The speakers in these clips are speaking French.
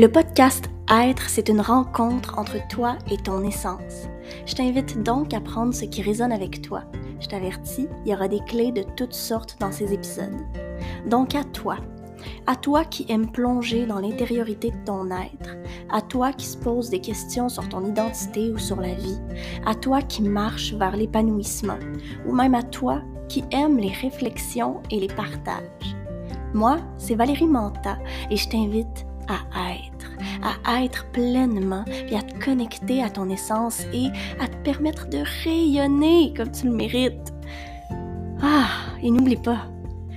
Le podcast Être, c'est une rencontre entre toi et ton essence. Je t'invite donc à prendre ce qui résonne avec toi. Je t'avertis, il y aura des clés de toutes sortes dans ces épisodes. Donc à toi, à toi qui aimes plonger dans l'intériorité de ton être, à toi qui se pose des questions sur ton identité ou sur la vie, à toi qui marche vers l'épanouissement, ou même à toi qui aime les réflexions et les partages. Moi, c'est Valérie Manta et je t'invite à être, à être pleinement, et à te connecter à ton essence et à te permettre de rayonner comme tu le mérites. Ah, et n'oublie pas,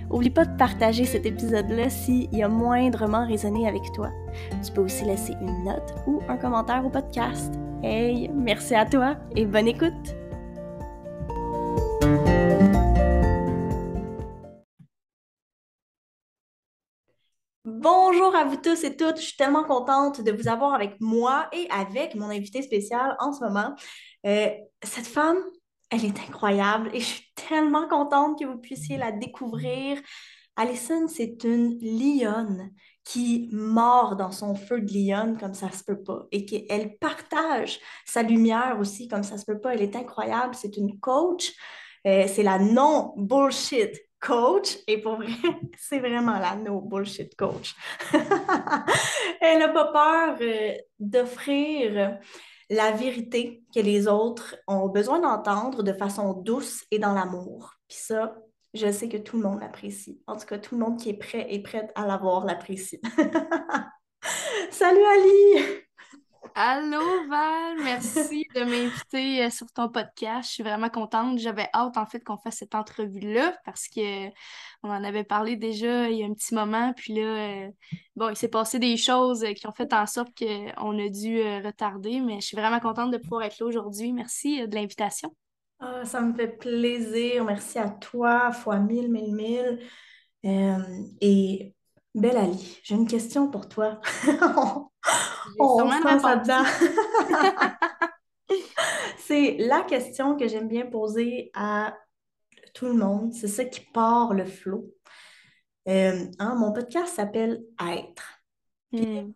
oublie pas de partager cet épisode-là s'il a moindrement résonné avec toi. Tu peux aussi laisser une note ou un commentaire au podcast. Hey, merci à toi et bonne écoute! Bonjour à vous tous et toutes. Je suis tellement contente de vous avoir avec moi et avec mon invité spécial en ce moment. Euh, cette femme, elle est incroyable et je suis tellement contente que vous puissiez la découvrir. Alison, c'est une lionne qui mord dans son feu de lionne comme ça se peut pas et qu'elle partage sa lumière aussi comme ça se peut pas. Elle est incroyable. C'est une coach. Euh, c'est la non-bullshit coach. Et pour vrai, c'est vraiment la no bullshit coach. Elle n'a pas peur euh, d'offrir la vérité que les autres ont besoin d'entendre de façon douce et dans l'amour. Puis ça, je sais que tout le monde l'apprécie. En tout cas, tout le monde qui est prêt et prête à l'avoir l'apprécie. Salut Ali! Allô Val, merci de m'inviter euh, sur ton podcast. Je suis vraiment contente. J'avais hâte en fait qu'on fasse cette entrevue-là parce que on en avait parlé déjà il y a un petit moment. Puis là, euh, bon, il s'est passé des choses qui ont fait en sorte qu'on a dû euh, retarder, mais je suis vraiment contente de pouvoir être là aujourd'hui. Merci de l'invitation. Ah, ça me fait plaisir. Merci à toi, fois mille, mille, mille. et Belle Ali, j'ai une question pour toi. On dedans. c'est la question que j'aime bien poser à tout le monde. C'est ça qui part le flot. Euh, hein, mon podcast s'appelle Être. Hmm.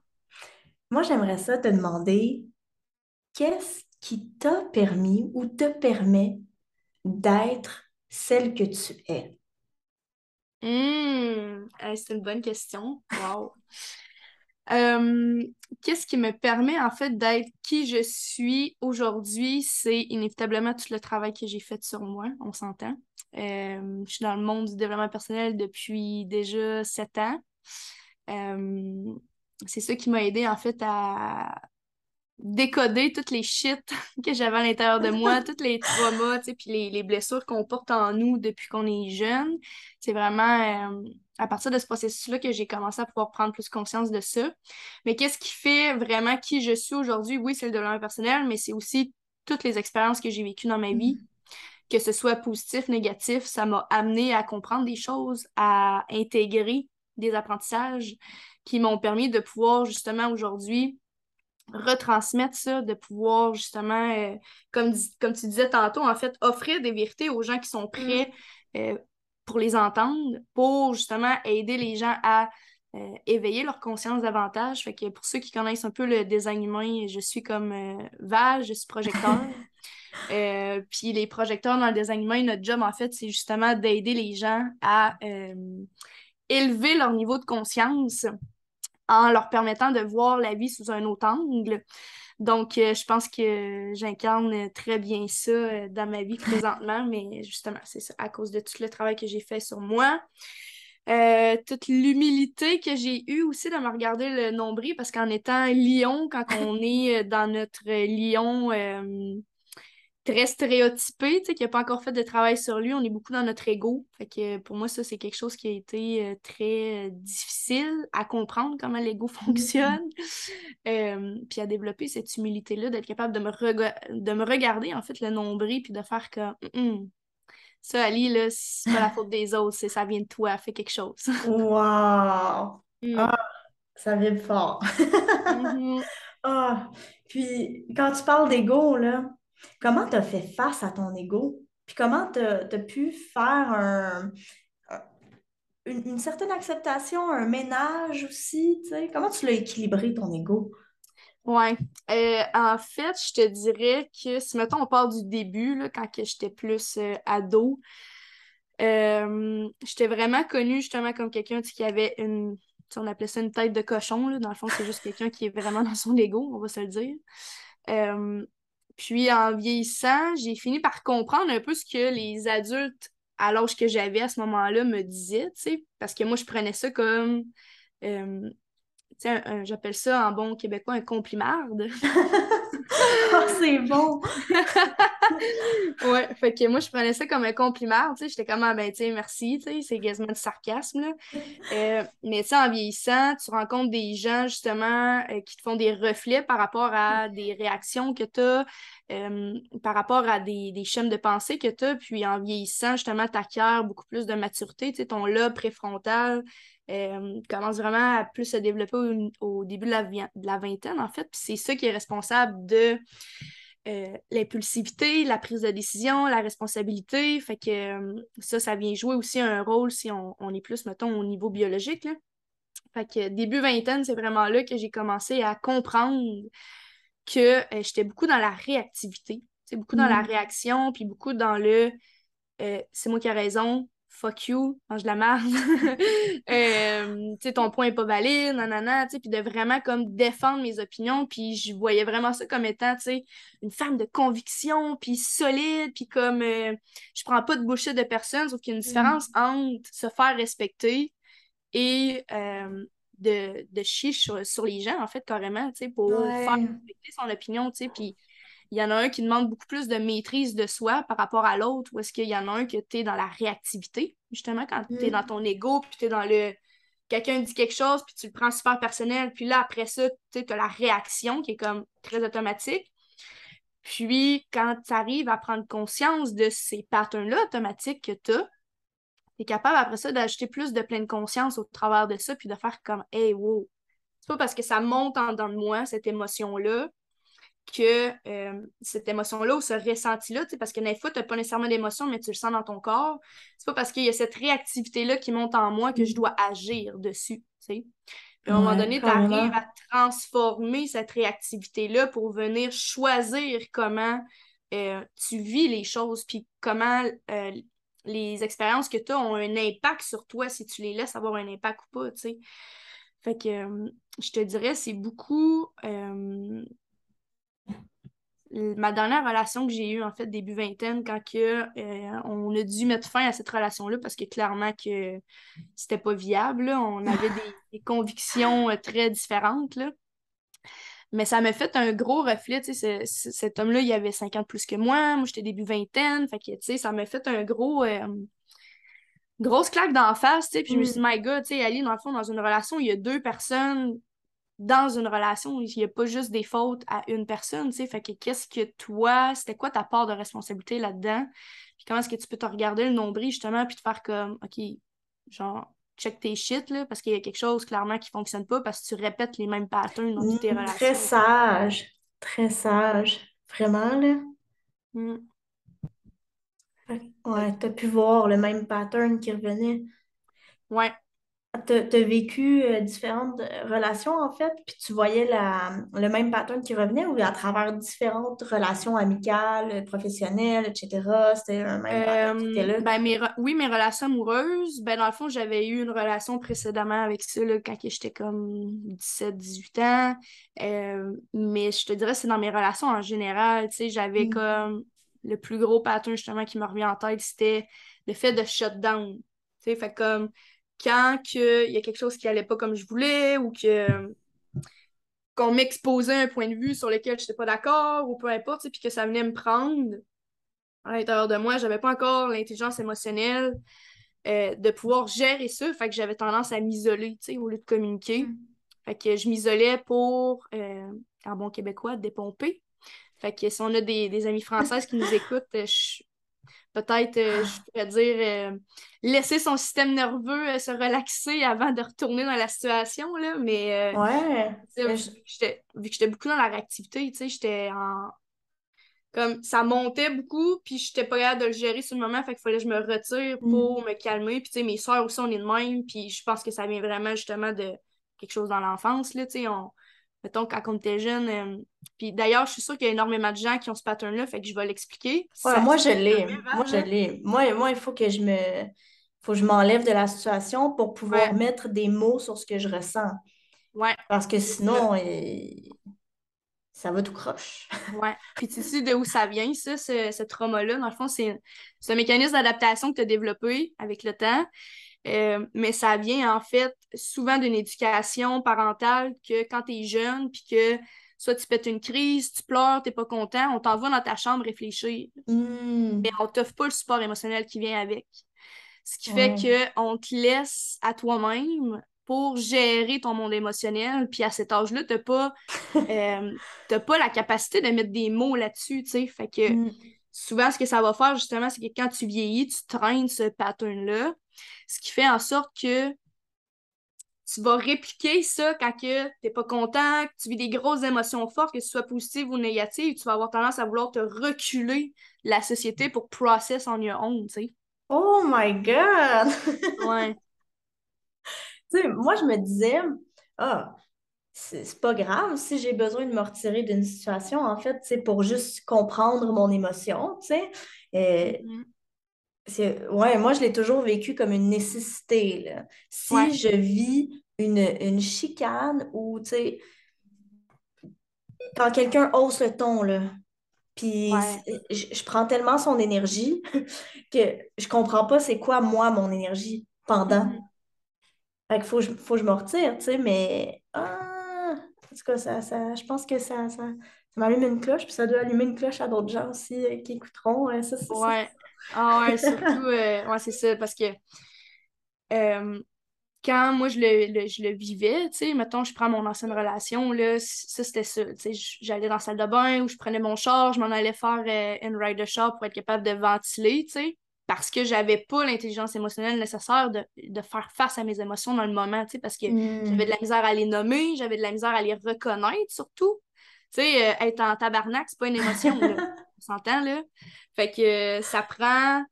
Moi, j'aimerais ça te demander qu'est-ce qui t'a permis ou te permet d'être celle que tu es? Mmh, c'est une bonne question. Wow. Euh, qu'est-ce qui me permet en fait d'être qui je suis aujourd'hui? C'est inévitablement tout le travail que j'ai fait sur moi, on s'entend. Euh, je suis dans le monde du développement personnel depuis déjà sept ans. C'est ça qui m'a aidé en fait à, décoder toutes les shit que j'avais à l'intérieur de moi, toutes les traumas, tu sais, puis les, les, blessures qu'on porte en nous depuis qu'on est jeune. C'est vraiment euh, à partir de ce processus-là que j'ai commencé à pouvoir prendre plus conscience de ça. Mais qu'est-ce qui fait vraiment qui je suis aujourd'hui? Oui, c'est le développement personnel, mais c'est aussi toutes les expériences que j'ai vécues dans ma vie. Mm-hmm. Que ce soit positif, négatif, ça m'a amené à comprendre des choses, à intégrer des apprentissages qui m'ont permis de pouvoir justement aujourd'hui retransmettre ça, de pouvoir justement, euh, comme, comme tu disais tantôt, en fait, offrir des vérités aux gens qui sont prêts mm. euh, pour les entendre, pour justement aider les gens à euh, éveiller leur conscience davantage. Fait que pour ceux qui connaissent un peu le design humain, je suis comme Val, je suis projecteur. puis les projecteurs dans le design humain, notre job, en fait, c'est justement d'aider les gens à élever leur niveau de conscience en leur permettant de voir la vie sous un autre angle. Donc, euh, je pense que j'incarne très bien ça euh, dans ma vie présentement, mais justement, c'est ça, à cause de tout le travail que j'ai fait sur moi. Euh, toute l'humilité que j'ai eue aussi de me regarder le nombril, parce qu'en étant lion, quand on est dans notre lion très stéréotypé, tu sais, qui n'a pas encore fait de travail sur lui. On est beaucoup dans notre ego. Fait que pour moi, ça, c'est quelque chose qui a été euh, très euh, difficile à comprendre comment l'ego fonctionne. Euh, puis à développer cette humilité-là, d'être capable de me, de me regarder, en fait, le nombril, puis de faire comme ça, Ali, là, c'est pas la faute des autres, c'est ça vient de toi, fais quelque chose. wow! Mm. Ah, ça vient fort. Mm-hmm. ah, puis quand tu parles d'ego, là, Comment tu as fait face à ton ego? Puis comment tu as, pu faire un, une, certaine acceptation, un ménage aussi? Comment tu l'as équilibré, ton ego? Ouais. Euh, en fait, je te dirais que si, mettons, on parle du début, là, quand j'étais plus euh, ado, euh, j'étais vraiment connue justement comme quelqu'un qui avait une, on appelait ça une tête de cochon, dans le fond, c'est juste quelqu'un qui est vraiment dans son ego, on va se le dire. Puis en vieillissant, j'ai fini par comprendre un peu ce que les adultes à l'âge que j'avais à ce moment-là me disaient, parce que moi, je prenais ça comme j'appelle ça en bon québécois un complimarde. oh, c'est bon! ouais, fait que moi, je prenais ça comme un compliment, tu sais, j'étais comme, ah, ben, merci, tu sais, c'est quasiment du sarcasme, là. Euh, mais, en vieillissant, tu rencontres des gens, justement, euh, qui te font des reflets par rapport à des réactions que tu as, euh, par rapport à des, des chaînes de pensée que tu as, puis en vieillissant, justement, tu acquiers beaucoup plus de maturité, tu sais, ton lobe préfrontal euh, commence vraiment à plus se développer au, début de la, de la, vingtaine, en fait. Puis c'est ça qui est responsable de euh, l'impulsivité, la prise de décision, la responsabilité. Fait que euh, ça, ça vient jouer aussi un rôle si on, est plus, mettons, au niveau biologique. Là. Fait que début vingtaine, c'est vraiment là que j'ai commencé à comprendre que j'étais beaucoup dans la réactivité. C'est beaucoup dans la mm. réaction, puis beaucoup dans le c'est moi qui ai raison, fuck you, mange la merde, euh, tu ton point est pas valide, nanana, tu puis de vraiment comme défendre mes opinions, puis je voyais vraiment ça comme étant, tu une femme de conviction, puis solide, puis comme, euh, je prends pas de bullshit de personne, sauf qu'il y a une différence mm. entre se faire respecter et euh, de, de chier sur, les gens, en fait, carrément, tu sais, pour faire respecter son opinion, tu sais, puis il y en a un qui demande beaucoup plus de maîtrise de soi par rapport à l'autre, ou est-ce qu'il y en a un que tu es dans la réactivité, justement, quand tu es dans mm. ton ego, puis tu es dans le. Quelqu'un dit quelque chose, puis tu le prends super personnel, puis là, après ça, tu as la réaction qui est comme très automatique. Puis, quand tu arrives à prendre conscience de ces patterns-là automatiques que tu as, tu es capable après ça d'ajouter plus de pleine conscience au travers de ça, puis de faire comme Hey, wow! C'est pas parce que ça monte en dedans de moi, cette émotion-là, que euh, cette émotion-là ou ce ressenti-là, parce que des fois, tu n'as pas nécessairement d'émotion, mais tu le sens dans ton corps. C'est pas parce qu'il y a cette réactivité-là qui monte en moi que je dois agir dessus. Puis à un moment donné, tu arrives à transformer cette réactivité-là pour venir choisir comment euh, tu vis les choses, puis comment euh, les expériences que tu as ont un impact sur toi si tu les laisses avoir un impact ou pas. Fait que je te dirais, c'est beaucoup ma dernière relation que j'ai eue, en fait, début vingtaine, quand que, euh, on a dû mettre fin à cette relation-là parce que clairement que c'était pas viable. On avait des, convictions euh, très différentes. Là. Mais ça m'a fait un gros reflet. cet homme-là, il avait 50 ans plus que moi. Moi, j'étais début vingtaine. Fait que, ça m'a fait un gros. Euh, grosse claque d'en face, puis je me suis dit, mm. my God, tu sais, Ali, dans le fond, dans une relation, il y a deux personnes dans une relation, il n'y a pas juste des fautes à une personne, tu sais. Fait que qu'est-ce que toi, c'était quoi ta part de responsabilité là-dedans? Puis comment est-ce que tu peux te regarder le nombril, justement, puis te faire comme, OK, genre, check tes shit, là, parce qu'il y a quelque chose, clairement, qui fonctionne pas parce que tu répètes les mêmes patterns dans toutes tes mm, relations. Très sage. Très sage. Vraiment, là? Mm. Ouais, t'as pu voir le même pattern qui revenait. Ouais, tu as, vécu euh, différentes euh, relations, en fait, puis tu voyais la, le même pattern qui revenait ou à travers différentes relations amicales, professionnelles, etc., c'était un même pattern qui était là? Ben, oui, mes relations amoureuses, ben, dans le fond, j'avais eu une relation précédemment avec ça là, quand j'étais comme 17-18 ans. Euh, mais je te dirais, c'est dans mes relations en général, tu sais, j'avais mm. comme le plus gros pattern justement qui me revient en tête, c'était le fait de shutdown. Tu sais, fait comme quand il y a quelque chose qui allait pas comme je voulais ou que qu'on m'exposait un point de vue sur lequel je n'étais pas d'accord ou peu importe, puis que ça venait me prendre à l'intérieur de moi, j'avais pas encore l'intelligence émotionnelle euh, de pouvoir gérer ça, fait que j'avais tendance à m'isoler, au lieu de communiquer. Mm. Fait que je m'isolais pour, euh, en bon québécois, dépomper. Fait que si on a des, des amis françaises qui nous écoutent, je, peut-être, euh, je pourrais dire, euh, laisser son système nerveux euh, se relaxer avant de retourner dans la situation, là, mais... ouais. Vu que j'étais beaucoup dans la réactivité, tu sais, j'étais en... comme ça montait beaucoup, puis j'étais pas capable de le gérer sur le moment, fait qu'il fallait que je me retire Mm. pour me calmer. Puis tu sais, mes soeurs aussi, on est de même, puis je pense que ça vient vraiment justement de quelque chose dans l'enfance, là, tu sais, on... Mettons, quand on était jeune, euh, puis d'ailleurs, je suis sûre qu'il y a énormément de gens qui ont ce pattern-là, fait que je vais l'expliquer. Ouais, moi, je l'ai. Moi, je l'ai. Moi, moi, il faut que je me... faut que je m'enlève de la situation pour pouvoir Ouais. mettre des mots sur ce que je ressens. Ouais, Parce que sinon, euh, ça va tout croche. ouais. Puis tu sais de où ça vient, ça, ce, ce trauma-là? Dans le fond, c'est c'est un mécanisme d'adaptation que tu as développé avec le temps. Euh, mais ça vient en fait souvent d'une éducation parentale que quand tu es jeune, puis que soit tu pètes une crise, tu pleures, t'es pas content, on t'envoie dans ta chambre réfléchir. Hmm. Mais on t'offre pas le support émotionnel qui vient avec. Ce qui Ouais. fait qu'on te laisse à toi-même pour gérer ton monde émotionnel. Puis à cet âge-là, t'as pas, euh, pas la capacité de mettre des mots là-dessus, tu sais. Fait que Hmm. souvent, ce que ça va faire, justement, c'est que quand tu vieillis, tu traînes ce pattern-là, ce qui fait en sorte que tu vas répliquer ça quand que t'es pas content, que tu vis des grosses émotions fortes, que ce soit positives ou négatives, tu vas avoir tendance à vouloir te reculer de la société pour process on your own, tu sais. Oh my God! Ouais. Tu sais, moi, je me disais, ah, c'est c'est pas grave si j'ai besoin de me retirer d'une situation, en fait, c'est pour juste comprendre mon émotion, tu sais. Euh, c'est, ouais, moi, je l'ai toujours vécu comme une nécessité, là. Si Ouais. je vis une, une chicane ou, tu sais, quand quelqu'un hausse le ton, là, puis Ouais. je, je prends tellement son énergie que je comprends pas c'est quoi, moi, mon énergie pendant. Mhm. Fait qu'il faut, que je- faut que je me retire, tu sais, mais... Ah, en tout cas, ça, ça, je pense que ça, ça, ça m'allume une cloche, puis ça doit allumer une cloche à d'autres gens aussi euh, qui écouteront. euh, ça. Ouais. Ah ouais, surtout, euh, ouais, c'est ça, parce que euh, quand moi je le, le- je le vivais, tu sais, mettons, je prends mon ancienne relation, là, ça c'était ça, tu sais, j'allais dans la salle de bain ou je prenais mon char, je m'en allais faire euh, une ride de char pour être capable de ventiler, tu sais, parce que j'avais pas l'intelligence émotionnelle nécessaire de, de faire face à mes émotions dans le moment, tu sais, parce que Hmm. j'avais de la misère à les nommer, j'avais de la misère à les reconnaître surtout. Tu sais, euh, être en tabarnak, c'est pas une émotion, là. S'entend, là? Fait que euh, ça prend,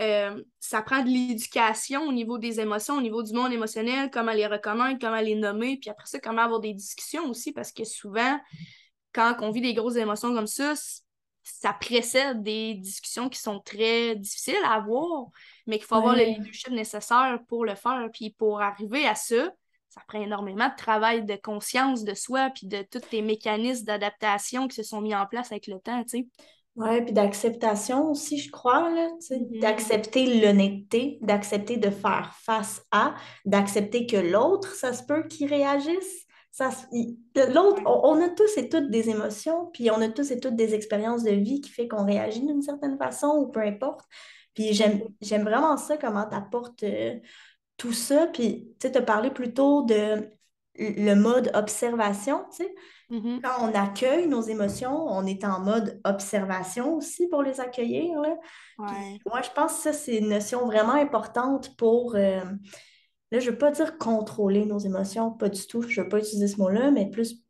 euh, ça prend de l'éducation au niveau des émotions, au niveau du monde émotionnel, comment les reconnaître, comment les nommer, puis après ça, comment avoir des discussions aussi, parce que souvent, quand on vit des grosses émotions comme ça, ça précède des discussions qui sont très difficiles à avoir, mais qu'il faut avoir le leadership nécessaire pour le faire. Puis pour arriver à ça, ça prend énormément de travail de conscience de soi, puis de tous tes mécanismes d'adaptation qui se sont mis en place avec le temps, tu sais. Ouais, puis d'acceptation aussi, je crois, là, Mhm. d'accepter l'honnêteté, d'accepter de faire face à, d'accepter que l'autre, ça se peut qu'il réagisse. Ça, l'autre, on, on a tous et toutes des émotions, puis on a tous et toutes des expériences de vie qui fait qu'on réagit d'une certaine façon ou peu importe. Puis j'aime, j'aime vraiment ça, comment tu apportes tout ça. Puis tu sais, tu as parlé plutôt de le mode observation, tu sais. Mhm. Quand on accueille nos émotions, on est en mode observation aussi pour les accueillir, là. Puis moi, je pense que ça, c'est une notion vraiment importante pour, euh, là, je ne veux pas dire contrôler nos émotions, pas du tout, je ne veux pas utiliser ce mot-là, mais plus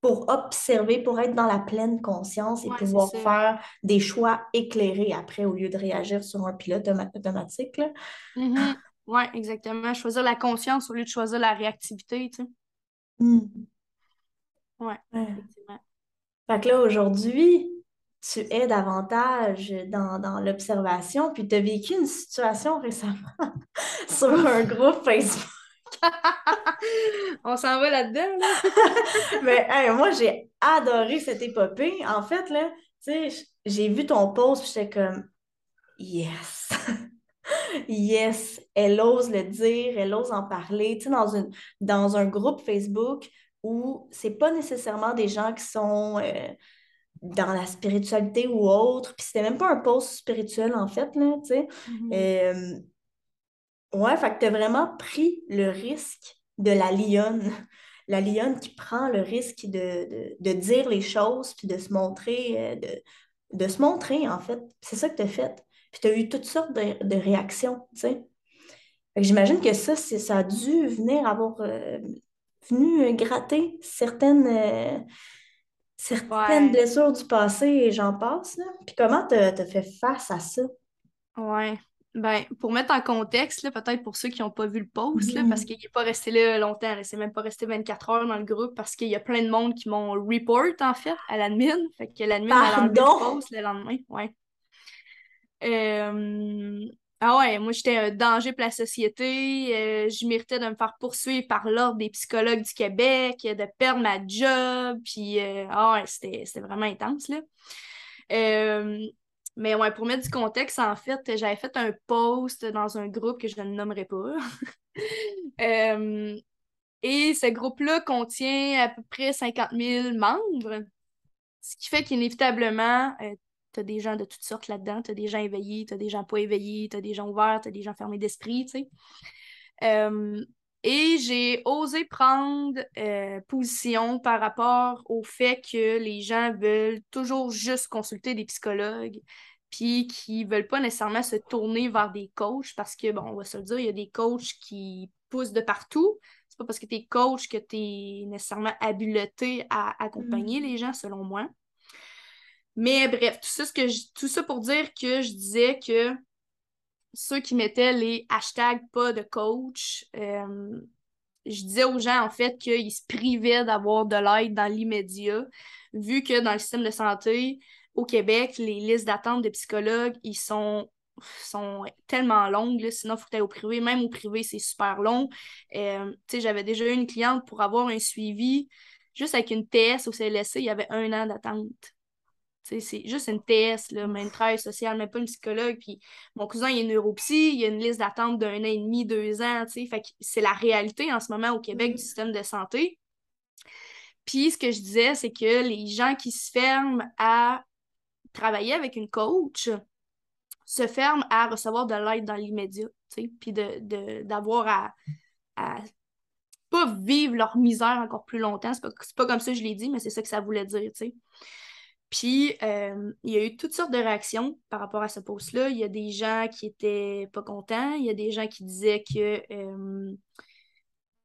pour observer, pour être dans la pleine conscience et Ouais, pouvoir faire des choix éclairés après au lieu de réagir sur un pilote automa- automatique, là. Mhm. Ouais, exactement. Choisir la conscience au lieu de choisir la réactivité, tu sais. Hmm. Ouais, Ouais. effectivement. Fait que là, aujourd'hui, tu es davantage dans, dans l'observation, puis tu as vécu une situation récemment sur un groupe Facebook. On s'en va là-dedans, là. Mais hey, moi, j'ai adoré cette épopée. En fait, là, tu sais, j'ai vu ton post, puis j'étais comme, yes, yes, elle ose le dire, elle ose en parler. Tu sais, dans une, dans un groupe Facebook où c'est pas nécessairement des gens qui sont euh, dans la spiritualité ou autre, puis c'était même pas un post spirituel, en fait, là, tu sais. Mhm. Euh, Ouais, fait que tu as vraiment pris le risque de la lionne. La lionne qui prend le risque de, de, de dire les choses puis de se montrer, euh, de, de se montrer, en fait. C'est ça que tu as fait? Puis tu as eu toutes sortes de, de réactions, tu sais. J'imagine que ça, ça a dû venir avoir, euh, venu euh, gratter certaines, euh, certaines blessures du passé et j'en passe. Là. Puis comment tu as fait face à ça? Ouais. Ben, pour mettre en contexte, peut-être pour ceux qui n'ont pas vu le post, là, parce mm-hmm. qu'il n'est pas resté là longtemps, c'est même pas resté 24 heures dans le groupe parce qu'il y a plein de monde qui m'ont report en fait à l'admin. Fait que l'admin a enlevé le post le lendemain. Ouais. Euh, ah ouais, moi j'étais un danger pour la société. Euh, je méritais de me faire poursuivre par l'Ordre des psychologues du Québec, de perdre ma job. Puis, euh, ah ouais, c'était vraiment intense là. Mais ouais, pour mettre du contexte, en fait, j'avais fait un post dans un groupe que je ne nommerai pas. Et ce groupe-là contient à peu près 50 000 membres, ce qui fait qu'inévitablement, euh, tu as des gens de toutes sortes là-dedans. Tu as des gens éveillés, tu as des gens pas éveillés, tu as des gens ouverts, tu as des gens fermés d'esprit, tu sais. Euh, et j'ai osé prendre euh, position par rapport au fait que les gens veulent toujours juste consulter des psychologues, puis qui veulent pas nécessairement se tourner vers des coachs parce que, bon, on va se le dire, il y a des coachs qui poussent de partout. C'est pas parce que tu es coach que tu es nécessairement habilité à accompagner mm. les gens, selon moi. Mais bref, tout ça, ce que tout ça pour dire que je disais que ceux qui mettaient les hashtags pas de coach, euh, je disais aux gens en fait qu'ils se privaient d'avoir de l'aide dans l'immédiat, vu que dans le système de santé au Québec, les listes d'attente de psychologues, ils sont sont tellement longues, sinon il faut que au privé. Même au privé, c'est super long. Euh, j'avais déjà eu une cliente pour avoir un suivi, juste avec une TS au CLSC, il y avait un an d'attente. C'est juste une TS, là, mais une travail social, mais pas une psychologue. Puis mon cousin, il est neuropsy, il a une liste d'attente d'un an et demi, deux ans. Fait c'est la réalité en ce moment au Québec du système de santé. Puis ce que je disais, c'est que les gens qui se ferment à travailler avec une coach se ferment à recevoir de l'aide dans l'immédiat, puis d'avoir de, à, à pas vivre leur misère encore plus longtemps. C'est pas, pas comme ça que je l'ai dit, mais c'est ça que ça voulait dire, tu sais. Puis, euh, il y a eu toutes sortes de réactions par rapport à ce post-là. Il y a des gens qui étaient pas contents. Il y a des gens qui disaient que euh,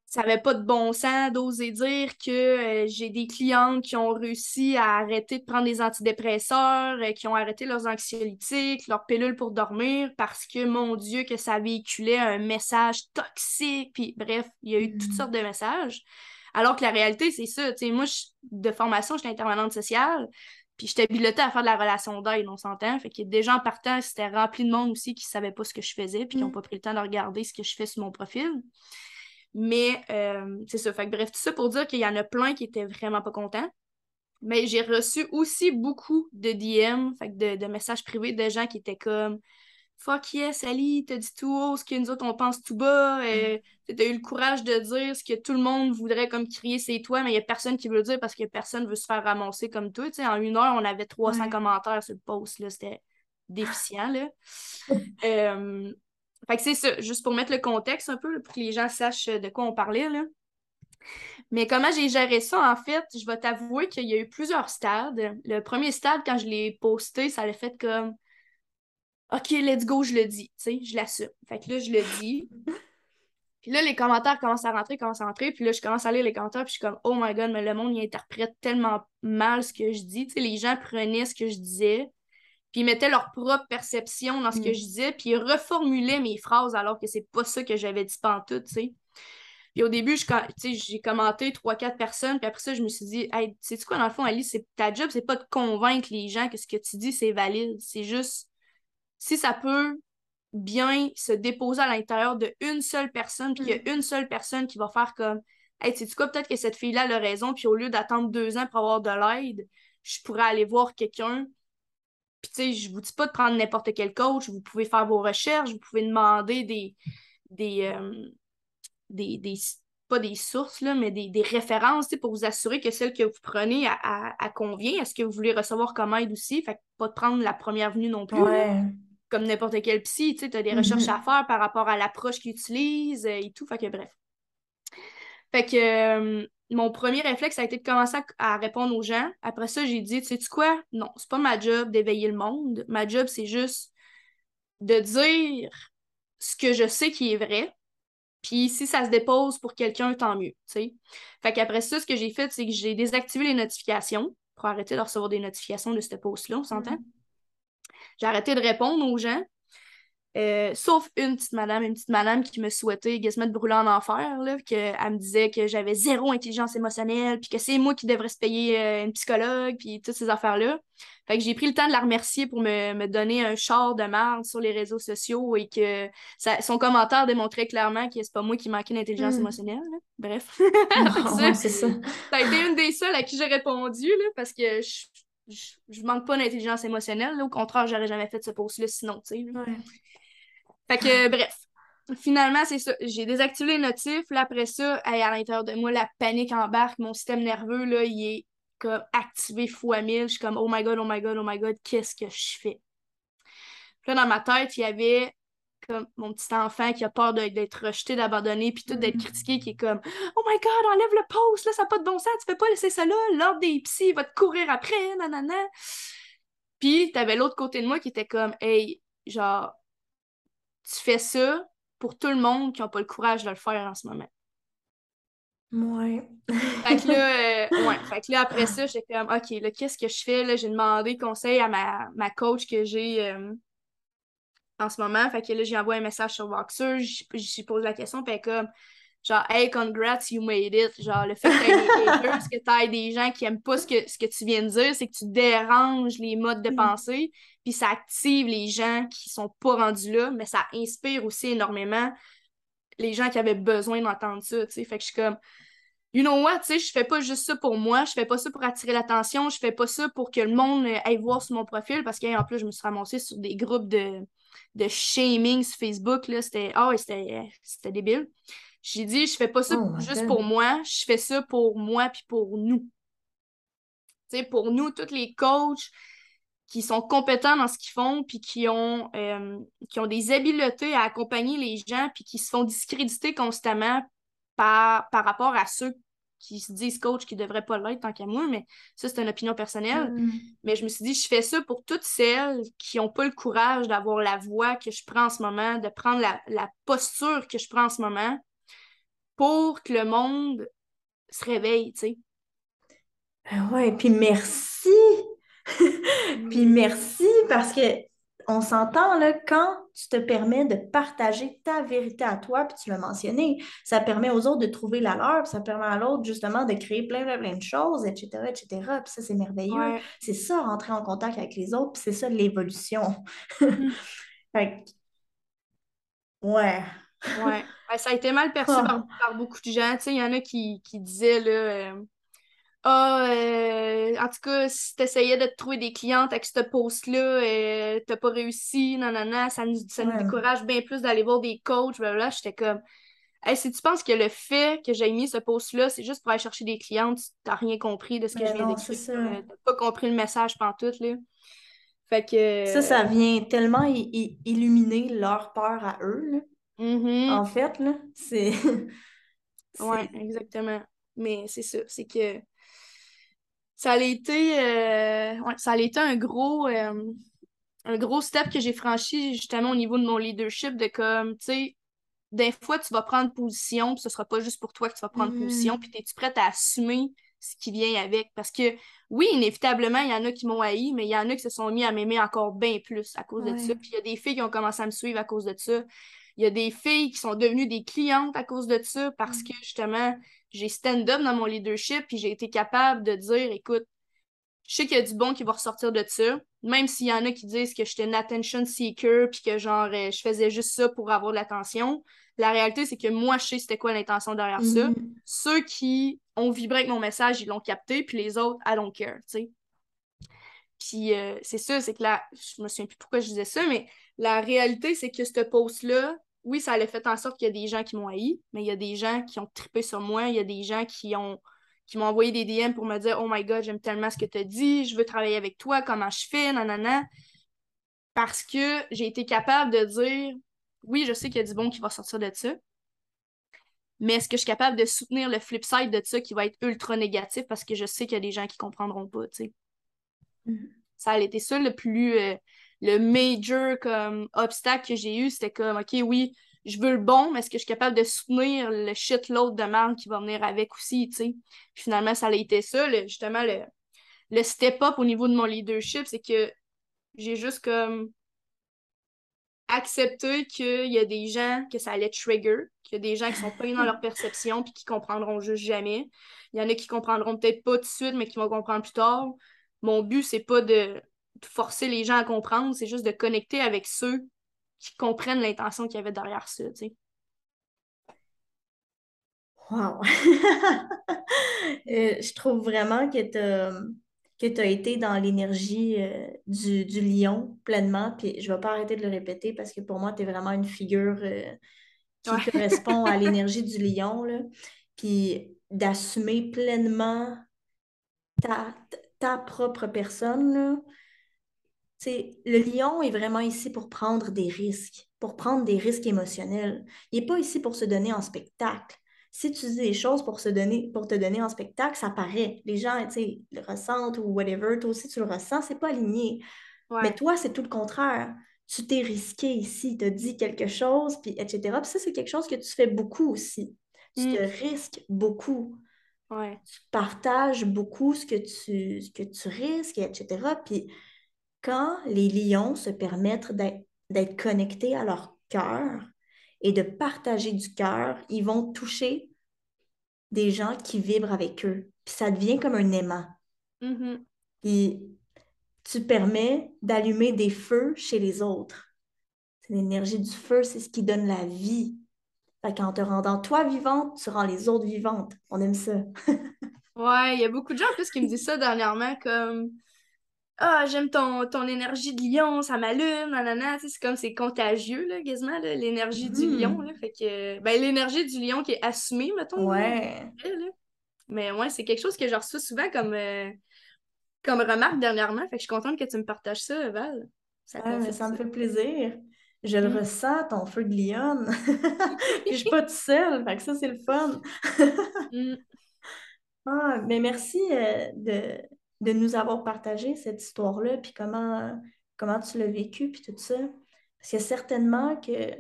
ça n'avait pas de bon sens d'oser dire que euh, j'ai des clientes qui ont réussi à arrêter de prendre des antidépresseurs, qui ont arrêté leurs anxiolytiques, leurs pilules pour dormir parce que, mon Dieu, que ça véhiculait un message toxique. Puis, bref, il y a eu toutes mm. sortes de messages. Alors que la réalité, c'est ça. moi, de formation, je suis intervenante sociale. Puis j'étais pilotée à faire de la relation d'aide, on s'entend. Fait que des gens partant, c'était rempli de monde aussi qui ne savaient pas ce que je faisais, puis qui n'ont mm. pas pris le temps de regarder ce que je fais sur mon profil. Mais euh, c'est ça. Fait que bref, tout ça pour dire qu'il y en a plein qui étaient vraiment pas contents. Mais j'ai reçu aussi beaucoup de DM, fait de, de messages privés de gens qui étaient comme Fuck yes, Ali, t'as dit tout haut ce que nous autres on pense tout bas. Euh, mm. t'as eu le courage de dire ce que tout le monde voudrait comme crier c'est toi, mais il y a personne qui veut le dire parce que personne veut se faire ramasser comme toi. en une heure, on avait 300 commentaires sur le post. Là, c'était déficient. Là. Euh, fait que c'est ça, juste pour mettre le contexte un peu, pour que les gens sachent de quoi on parlait. Là. Mais comment j'ai géré ça, en fait, je vais t'avouer qu'il y a eu plusieurs stades. Le premier stade, quand je l'ai posté, ça l'a fait comme OK, let's go, je le dis. Tu sais, je l'assume. Fait que là, je le dis. Puis là, les commentaires commencent à rentrer, commencent à rentrer. Puis là, je commence à lire les commentaires. Puis je suis comme, oh my god, mais le monde, il interprète tellement mal ce que je dis. Tu sais, les gens prenaient ce que je disais. Puis ils mettaient leur propre perception dans ce que mm. je disais. Puis ils reformulaient mes phrases alors que c'est pas ça que j'avais dit tout, tu sais. Puis au début, j'ai commenté trois, quatre personnes, puis après ça, je me suis dit, hey, sais-tu quoi, dans le fond, Alice, ta job, c'est pas de convaincre les gens que ce que tu dis, c'est valide. C'est juste si ça peut bien se déposer à l'intérieur d'une seule personne, puis qu'il y a mm. une seule personne qui va faire comme Hey, sais-tu quoi, peut-être que cette fille-là a raison, puis au lieu d'attendre deux ans pour avoir de l'aide, je pourrais aller voir quelqu'un. Puis, tu sais, je vous dis pas de prendre n'importe quel coach, vous pouvez faire vos recherches, vous pouvez demander des. des, euh, des, pas des sources, là, mais des, références pour vous assurer que celle que vous prenez a, convient. Est-ce que vous voulez recevoir comme aide aussi? Fait que pas de prendre la première venue non plus comme n'importe quel psy, tu as des recherches à mhm. faire par rapport à l'approche qu'il utilise euh, et tout. Fait que bref. Fait que euh, mon premier réflexe a été de commencer à, répondre aux gens. Après ça, j'ai dit, tu sais quoi? Non, c'est pas ma job d'éveiller le monde. Ma job, c'est juste de dire ce que je sais qui est vrai. Puis si ça se dépose pour quelqu'un, tant mieux. sais. Fait qu'après ça, ce que j'ai fait, c'est que j'ai désactivé les notifications. pour arrêter de recevoir des notifications de cette post-là, on s'entend? J'ai arrêté de répondre aux gens. Euh, sauf une petite madame, une petite madame qui me souhaitait de brûler en enfer, là, que, elle me disait que j'avais zéro intelligence émotionnelle, puis que c'est moi qui devrais se payer euh, une psychologue, puis toutes ces affaires-là. Fait que j'ai pris le temps de la remercier pour me, donner un char de marde sur les réseaux sociaux et que son commentaire démontrait clairement que c'est pas moi qui manquais d'intelligence hmm. émotionnelle. Bref. c'est ça. ça a été une des seules à qui j'ai répondu, là, parce que je, je, manque pas d'intelligence émotionnelle. Au contraire, j'aurais jamais fait ce post-là sinon, tu sais. Fait que, bref. Finalement, c'est ça. J'ai désactivé les notifs. Là, après ça, à l'intérieur de moi, la panique embarque. Mon système nerveux, là, il est comme activé fois mille. Je suis comme, oh my god, oh my god, oh my god, qu'est-ce que je fais? Puis là, dans ma tête, il y avait comme mon petit enfant qui a peur d'être rejeté, d'abandonner, puis tout d'être mm. critiqué, qui est comme Oh my god, enlève le post, là, ça n'a pas de bon sens, tu fais pas laisser ça là, l'ordre des psys va te courir après, nanana. Puis t'avais l'autre côté de moi qui était comme Hey, genre, tu fais ça pour tout le monde qui n'a pas le courage de le faire en ce moment. Ouais. fait que là, euh, ouais. Fait que là, après ça, j'étais comme, OK, là, qu'est-ce que je fais? Là, j'ai demandé conseil à ma, ma coach que j'ai euh, en ce moment. Fait que là, j'ai envoyé un message sur Voxer, j'ai posé la question, puis comme, genre, hey, congrats, you made it. Genre, le fait que t'aies des haters, que t'aies des gens qui aiment pas ce que, ce que tu viens de dire, c'est que tu déranges les modes de mm. pensée, puis ça active les gens qui sont pas rendus là, mais ça inspire aussi énormément les gens qui avaient besoin d'entendre ça, tu sais. Fait que je suis comme, you know what, tu sais, je fais pas juste ça pour moi, je fais pas ça pour attirer l'attention, je fais pas ça pour que le monde aille voir sur mon profil, parce qu'en plus, je me suis ramassée sur des groupes de, de shaming sur Facebook, là, c'était, ah c'était débile. J'ai dit, je fais pas ça oh juste pour moi, je fais ça pour moi puis pour nous. Pour nous, tous les coachs qui sont compétents dans ce qu'ils font puis qui ont, euh, qui ont des habiletés à accompagner les gens puis qui se font discréditer constamment par, par rapport à ceux qui se disent coach qui ne devraient pas l'être tant qu'à moi, mais ça, c'est une opinion personnelle. Mm. Mais je me suis dit, je fais ça pour toutes celles qui n'ont pas le courage d'avoir la voix que je prends en ce moment, de prendre la, la posture que je prends en ce moment, pour que le monde se réveille, tu sais. Ben ouais, puis merci. puis merci parce que on s'entend là quand tu te permets de partager ta vérité à toi, puis tu l'as mentionné, ça permet aux autres de trouver la leur, puis ça permet à l'autre justement de créer plein, plein, plein de choses, etc., etc. Puis ça, c'est merveilleux. C'est ça, rentrer en contact avec les autres, puis c'est ça l'évolution. Mm. fait ouais. Ouais. Ben, ça a été mal perçu ah. par, beaucoup de gens. Il y en a qui, disaient là. Euh, ah, euh, en tout cas, si tu essayais de te trouver des clientes avec ce post-là, euh, t'as pas réussi, non, ça nous, ça nous décourage bien plus d'aller voir des coachs, là J'étais comme, hey, si tu penses que le fait que j'ai mis ce post-là, c'est juste pour aller chercher des clientes, t'as rien compris de ce que ben je viens d'écrire. T'as pas compris le message pantoute, là. Fait que... Ça, ça vient tellement illuminer leur peur à eux, là. Mm-hmm. En fait, là, c'est. oui, exactement. Mais c'est ça, c'est que ça a été, euh, ça a été un gros, euh, un gros step que j'ai franchi justement au niveau de mon leadership, de comme, tu sais, des fois, tu vas prendre position, puis ce sera pas juste pour toi que tu vas prendre position, mm-hmm. puis es-tu prête à assumer ce qui vient avec? Parce que, oui, inévitablement, il y en a qui m'ont haï, mais il y en a qui se sont mis à m'aimer encore bien plus à cause de ça. Puis il y a des filles qui ont commencé à me suivre à cause de ça. Il y a des filles qui sont devenues des clientes à cause de ça parce mm. que justement, j'ai stand-up dans mon leadership puis j'ai été capable de dire écoute, je sais qu'il y a du bon qui va ressortir de ça, même s'il y en a qui disent que j'étais une attention seeker puis que genre euh, je faisais juste ça pour avoir de l'attention. La réalité, c'est que moi, je sais c'était quoi l'intention derrière ça. Mm. Ceux qui ont vibré avec mon message, ils l'ont capté, puis les autres, I don't care, tu sais. Puis euh, c'est ça, c'est que là, je me souviens plus pourquoi je disais ça, mais la réalité, c'est que ce post-là, oui, ça a fait en sorte qu'il y a des gens qui m'ont haï, mais il y a des gens qui ont trippé sur moi, il y a des gens qui ont qui m'ont envoyé des DM pour me dire Oh my god, j'aime tellement ce que tu as dit, je veux travailler avec toi, comment je fais, nanana. Parce que j'ai été capable de dire Oui, je sais qu'il y a du bon qui va sortir de ça, mais est-ce que je suis capable de soutenir le flip side de ça qui va être ultra négatif parce que je sais qu'il y a des gens qui comprendront pas, tu sais? Mm-hmm. Ça a été ça le plus. Euh, le major comme obstacle que j'ai eu, c'était comme OK, oui, je veux le bon, mais est-ce que je suis capable de soutenir le shit l'autre de mal qui va venir avec aussi, tu sais? Finalement, ça a été ça, justement, le, le step-up au niveau de mon leadership, c'est que j'ai juste comme accepté qu'il y a des gens que ça allait trigger, qu'il y a des gens qui sont pas dans leur perception puis qui comprendront juste jamais. Il y en a qui comprendront peut-être pas tout de suite, mais qui vont comprendre plus tard. Mon but, c'est pas de forcer les gens à comprendre, c'est juste de connecter avec ceux qui comprennent l'intention qu'il y avait derrière ça, tu sais. Wow! Euh, je trouve vraiment que tu as, été dans l'énergie euh, du, lion pleinement. Puis je ne vais pas arrêter de le répéter parce que pour moi, tu es vraiment une figure euh, qui correspond à l'énergie du lion. Là. Puis d'assumer pleinement ta, ta propre personne. Là le lion est vraiment ici pour prendre des risques, pour prendre des risques émotionnels. Il n'est pas ici pour se donner en spectacle. Si tu dis des choses pour, se donner, pour te donner en spectacle, ça paraît. Les gens le ressentent ou whatever, toi aussi tu le ressens, c'est pas aligné. Mais toi, c'est tout le contraire. Tu t'es risqué ici, tu as dit quelque chose, puis etc. Puis ça, c'est quelque chose que tu fais beaucoup aussi. Tu te mm. risques beaucoup. Tu partages beaucoup ce que tu, ce que tu risques, etc. Puis quand les lions se permettent d'être connectés à leur cœur et de partager du cœur, ils vont toucher des gens qui vibrent avec eux. Puis ça devient comme un aimant. Mm-hmm. Et tu permets d'allumer des feux chez les autres. C'est l'énergie du feu, c'est ce qui donne la vie. Fait qu'en te rendant toi vivante, tu rends les autres vivantes. On aime ça. ouais, il y a beaucoup de gens en plus qui me disent ça dernièrement, comme ah, j'aime ton, ton énergie de lion, ça m'allume, nanana. c'est comme c'est contagieux, là, quasiment, l'énergie du mm-hmm. lion. Là, fait que, ben, l'énergie du lion qui est assumée, mettons. Ouais. Mais ouais, c'est quelque chose que je reçois souvent comme, euh, comme remarque dernièrement. Fait que je suis contente que tu me partages ça, Val. Ça, ça, me fait plaisir. Je le mm. ressens, ton feu de lion. Puis je suis pas toute seule. Fait que ça, c'est le fun. Mm. Ah, mais merci euh, de de nous avoir partagé cette histoire-là, puis comment, comment tu l'as vécu, puis tout ça. Parce que certainement que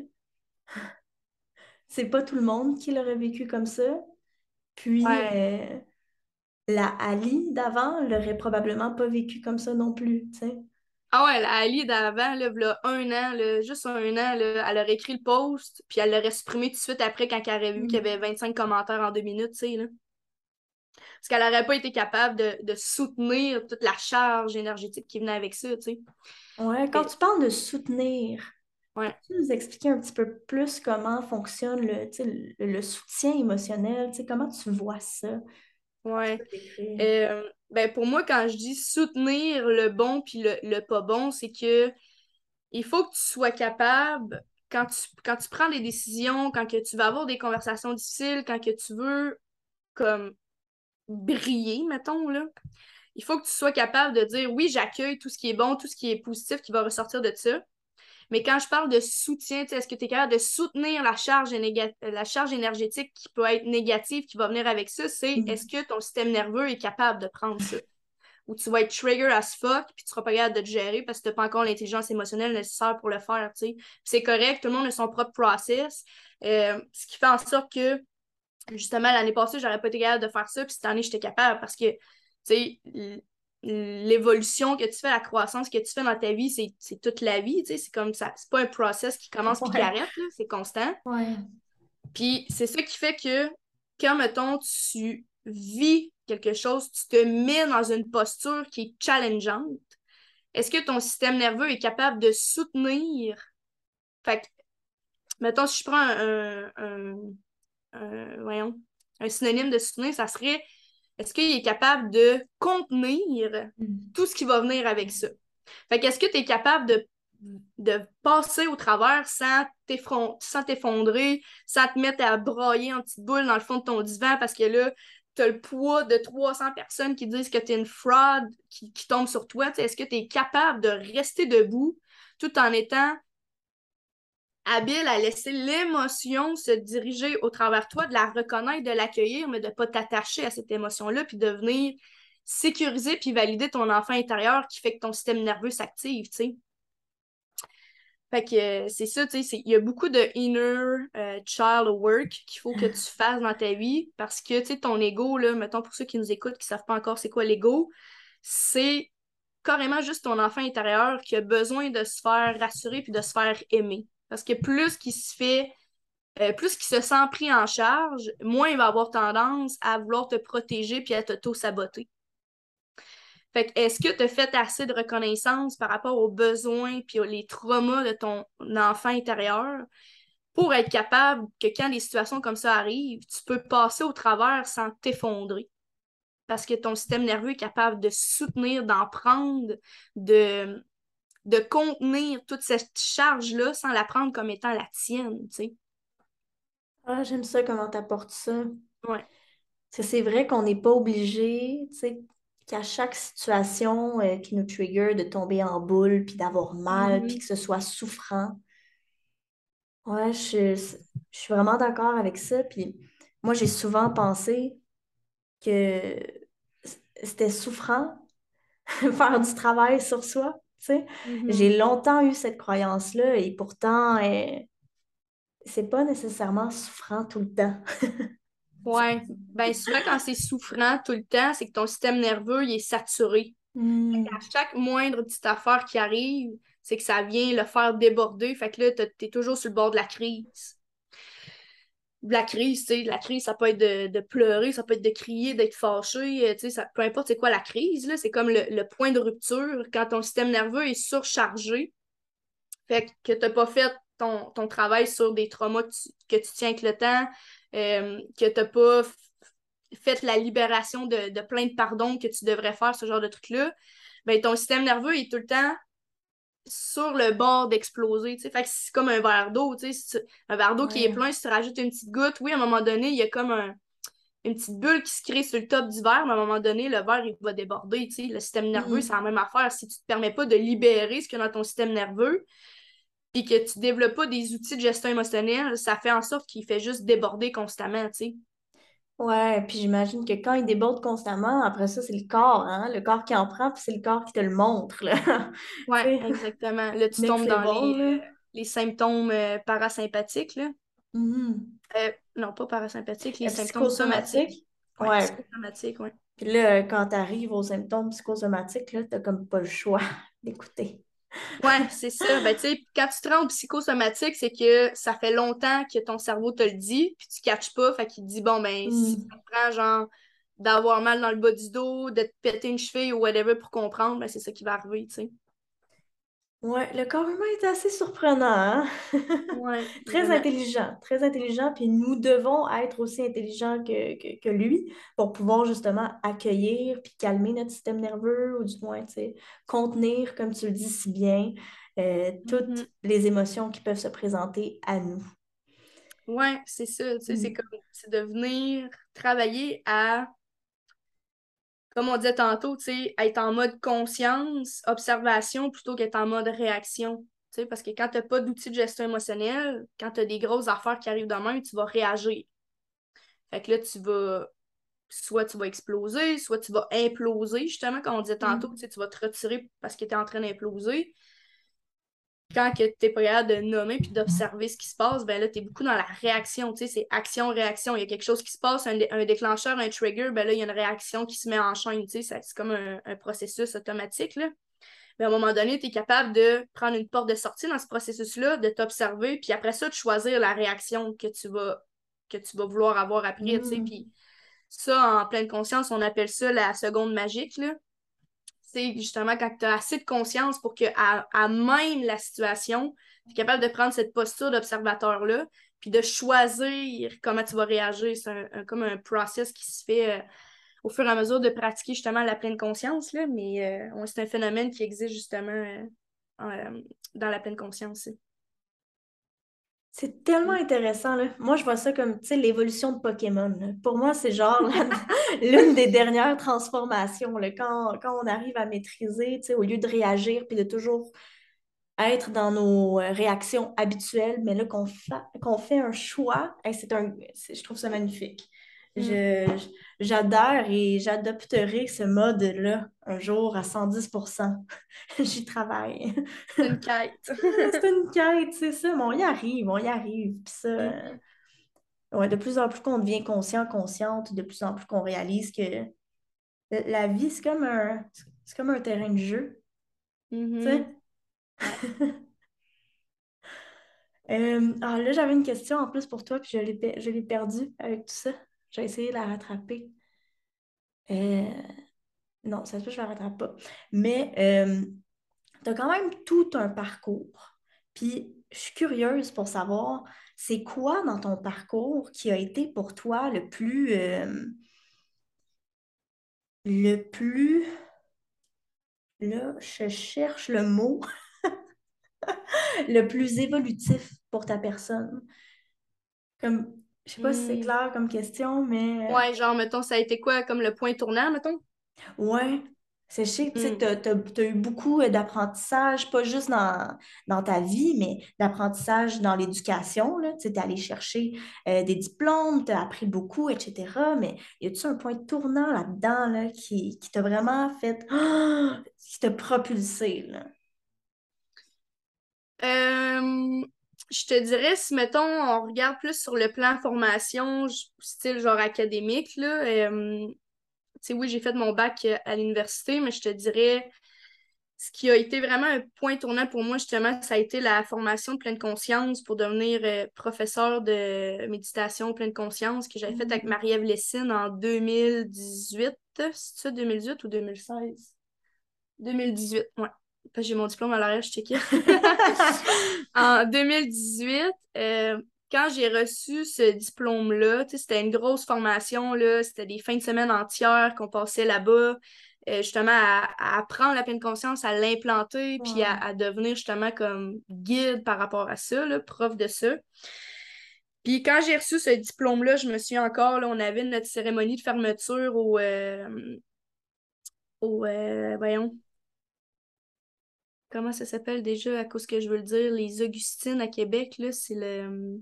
c'est pas tout le monde qui l'aurait vécu comme ça. Puis euh, la Ali d'avant l'aurait probablement pas vécu comme ça non plus, tu sais. Ah ouais, la Ali d'avant, là, un an, juste un an, elle aurait écrit le post, puis elle l'aurait supprimé tout de suite après quand elle aurait vu qu'il y mm. avait 25 commentaires en deux minutes, tu sais, là. Parce qu'elle n'aurait pas été capable de, soutenir toute la charge énergétique qui venait avec ça, tu sais. Ouais, quand tu parles de soutenir, ouais. tu nous expliquer un petit peu plus comment fonctionne le, le, soutien émotionnel, comment tu vois ça? Ouais. Euh, ben pour moi, quand je dis soutenir le bon puis le, le pas bon, c'est que il faut que tu sois capable, quand tu, quand tu prends des décisions, quand que tu vas avoir des conversations difficiles, quand que tu veux comme briller, mettons, là, il faut que tu sois capable de dire oui, j'accueille tout ce qui est bon, tout ce qui est positif qui va ressortir de ça. Mais quand je parle de soutien, est-ce que tu es capable de soutenir la charge, la charge énergétique qui peut être négative, qui va venir avec ça? C'est mm-hmm. est-ce que ton système nerveux est capable de prendre ça? Ou tu vas être trigger as fuck, puis tu seras pas capable de te gérer parce que tu n'as pas encore l'intelligence émotionnelle nécessaire pour le faire. C'est correct, tout le monde a son propre process. Euh, ce qui fait en sorte que justement, l'année passée, j'aurais pas été capable de faire ça, puis cette année, j'étais capable parce que, tu sais, l'évolution que tu fais, la croissance que tu fais dans ta vie, c'est toute la vie, tu sais, c'est comme ça, c'est pas un process qui commence puis qui arrête, c'est constant. Puis c'est ça qui fait que quand, mettons, tu vis quelque chose, tu te mets dans une posture qui est challengeante, est-ce que ton système nerveux est capable de soutenir? Fait que, mettons, si je prends un voyons, un synonyme de soutenir, ça serait est-ce qu'il est capable de contenir mm. tout ce qui va venir avec ça? Fait qu'est-ce que tu es capable de, de passer au travers sans t'effondrer, sans te mettre à broyer en petite boule dans le fond de ton divan parce que là, tu as le poids de 300 personnes qui disent que tu es une fraude qui, qui tombe sur toi. Est-ce que tu es capable de rester debout tout en étant habile à laisser l'émotion se diriger au travers de toi, de la reconnaître, de l'accueillir, mais de ne pas t'attacher à cette émotion-là, puis de venir sécuriser puis valider ton enfant intérieur qui fait que ton système nerveux s'active, tu sais. Fait que euh, c'est ça, tu sais, il y a beaucoup de inner euh, child work qu'il faut que tu fasses dans ta vie parce que, tu ton ego, là, mettons pour ceux qui nous écoutent, qui ne savent pas encore c'est quoi l'ego, c'est carrément juste ton enfant intérieur qui a besoin de se faire rassurer puis de se faire aimer. Parce que plus qu'il se fait, euh, plus qu'il se sent pris en charge, moins il va avoir tendance à vouloir te protéger puis à t'auto-saboter. Fait que est-ce que tu as fait assez de reconnaissance par rapport aux besoins puis les traumas de ton enfant intérieur pour être capable que quand des situations comme ça arrivent, tu peux passer au travers sans t'effondrer? parce que ton système nerveux est capable de soutenir, d'en prendre, de, de contenir toute cette charge-là sans la prendre comme étant la tienne, tu sais. Ah, j'aime ça, comment tu apportes ça. Ouais. C'est vrai qu'on n'est pas obligé, tu sais, qu'à chaque situation euh, qui nous trigger, de tomber en boule, puis d'avoir mal, puis mm-hmm. que ce soit souffrant. Ouais, je, je suis vraiment d'accord avec ça. Puis moi, j'ai souvent pensé, que c'était souffrant faire du travail sur soi. Mm-hmm. J'ai longtemps eu cette croyance-là et pourtant, euh, c'est pas nécessairement souffrant tout le temps. ouais. Ben, souvent, quand c'est souffrant tout le temps, c'est que ton système nerveux il est saturé. Mm. À chaque moindre petite affaire qui arrive, c'est que ça vient le faire déborder. Fait que là, t'es toujours sur le bord de la crise la crise, tu sais, la crise, ça peut être de, pleurer, ça peut être de crier, d'être fâché, euh, tu sais, peu importe c'est quoi la crise, c'est comme le, point de rupture quand ton système nerveux est surchargé, fait que tu n'as pas fait ton, travail sur des traumas que tu, tiens avec le temps, euh, que tu n'as pas fait la libération de, de plein de pardons que tu devrais faire, ce genre de truc-là, ben ton système nerveux est tout le temps sur le bord d'exploser. Fait que c'est comme un verre d'eau. Un verre d'eau qui est plein, si tu rajoutes une petite goutte, oui, à un moment donné, il y a comme une petite bulle qui se crée sur le top du verre, mais à un moment donné, le verre, il va déborder. Le système nerveux, mm. c'est la même affaire. Si tu ne te permets pas de libérer ce qu'il y a dans ton système nerveux, puis que tu ne développes pas des outils de gestion émotionnelle, ça fait en sorte qu'il fait juste déborder constamment, Ouais, puis j'imagine que quand il déborde constamment, après ça, c'est le corps, hein? Le corps qui en prend, puis c'est le corps qui te le montre, là. Ouais, exactement. Là, tu tombes dans les, les, symptômes euh, parasympathiques, là. Mm-hmm. Euh, non, pas parasympathiques, les symptômes somatiques. Ouais, psychosomatiques, ouais. Puis là, quand tu arrives aux symptômes psychosomatiques, là, t'as comme pas le choix d'écouter. Ouais, c'est ça. Ben, quand tu te rends au psychosomatique, c'est que ça fait longtemps que ton cerveau te le dit, puis tu ne catches pas. Fait qu'il te dit, bon, ben, si tu mm. prends genre d'avoir mal dans le bas du dos, de te péter une cheville ou whatever pour comprendre, ben, c'est ça qui va arriver, tu sais. Ouais, le corps humain est assez surprenant, hein? Ouais, très intelligent, très intelligent, puis nous devons être aussi intelligents que, que, lui pour pouvoir justement accueillir puis calmer notre système nerveux ou du moins, tu sais, contenir, comme tu le dis si bien, euh, toutes mm-hmm. les émotions qui peuvent se présenter à nous. Ouais, c'est ça, c'est mm. comme, c'est de venir travailler à comme on disait tantôt, être en mode conscience, observation, plutôt qu'être en mode réaction. Parce que quand tu n'as pas d'outils de gestion émotionnelle, quand tu as des grosses affaires qui arrivent demain, tu vas réagir. Fait que là, tu vas soit tu vas exploser, soit tu vas imploser, justement, comme on disait tantôt, mm. tu vas te retirer parce que tu es en train d'imploser quand tu es pas capable de nommer puis d'observer ce qui se passe, ben là, tu es beaucoup dans la réaction. Tu sais, c'est action-réaction. Il y a quelque chose qui se passe, un, déclencheur, un trigger, ben là, il y a une réaction qui se met en chaîne. Tu sais, c'est comme un, processus automatique. Là. Mais à un moment donné, tu es capable de prendre une porte de sortie dans ce processus-là, de t'observer, puis après ça, de choisir la réaction que tu vas, que tu vas vouloir avoir après. Tu sais, mm. puis ça, en pleine conscience, on appelle ça la seconde magique. Là justement quand tu as assez de conscience pour que, à, même la situation, tu es capable de prendre cette posture d'observateur-là, puis de choisir comment tu vas réagir. C'est comme un process qui se fait euh, au fur et à mesure de pratiquer justement la pleine conscience, là, mais euh, c'est un phénomène qui existe justement euh, dans la pleine conscience. C'est tellement intéressant, là. Moi, je vois ça comme, l'évolution de Pokémon. Pour moi, c'est genre l'une des dernières transformations, là. Quand, on arrive à maîtriser, au lieu de réagir puis de toujours être dans nos euh, réactions habituelles, mais là, qu'on qu'on fait un choix, c'est un, je trouve ça magnifique. Je, j'adore et j'adopterai ce mode-là un jour à 110% J'y travaille. C'est une quête. c'est une quête, c'est ça. Mais on y arrive, on y arrive. Puis ça, mm. ouais, de plus en plus qu'on devient conscient, consciente, de plus en plus qu'on réalise que la vie, c'est comme un, C'est comme un terrain de jeu. Mhm. Tu sais? Euh, ah, là, j'avais une question en plus pour toi, puis je l'ai, pe- je l'ai perdue avec tout ça. J'ai essayé de la rattraper. Euh, non, ça se peut que je la rattrape pas. Mais tu as quand même tout un parcours. Puis je suis curieuse pour savoir, c'est quoi dans ton parcours qui a été pour toi le plus, euh, le plus, là, je cherche le mot, le plus évolutif pour ta personne? Comme, je sais pas si c'est Hmm. clair comme question, mais euh, Ouais, genre, mettons, ça a été quoi comme le point tournant, mettons? ouais. C'est, que tu sais, Hmm. t'as- t'as eu beaucoup euh, d'apprentissage, pas juste dans, dans ta vie, mais d'apprentissage dans l'éducation, là. Tu sais, t'es allé chercher euh, des diplômes, t'as appris beaucoup, etc. Mais y a-tu un point tournant là-dedans, là, qui, qui t'a vraiment fait, Ah! qui t'a propulsé, là? Euh, je te dirais, si, mettons, on regarde plus sur le plan formation, style genre académique, là, euh, tu sais, oui, j'ai fait mon bac euh, à l'université, mais je te dirais, ce qui a été vraiment un point tournant pour moi, justement, ça a été la formation de pleine conscience pour devenir euh, professeur de méditation pleine conscience que j'avais faite avec Marie-Ève Lessine en 2018. C'est ça, 2018 ou 2016? 2018, ouais. J'ai mon diplôme à l'arrière, je checkais. En 2018, euh, quand j'ai reçu ce diplôme-là, c'était une grosse formation, c'était des fins de semaine entières qu'on passait là-bas, euh, justement à, à apprendre la pleine conscience, à l'implanter, puis à, devenir justement comme guide par rapport à ça, là, prof de ça. Puis quand j'ai reçu ce diplôme-là, je me suis encore, là, on avait notre cérémonie de fermeture au, euh, au voyons, comment ça s'appelle déjà, à cause que je veux le dire, les Augustines à Québec, là, c'est le...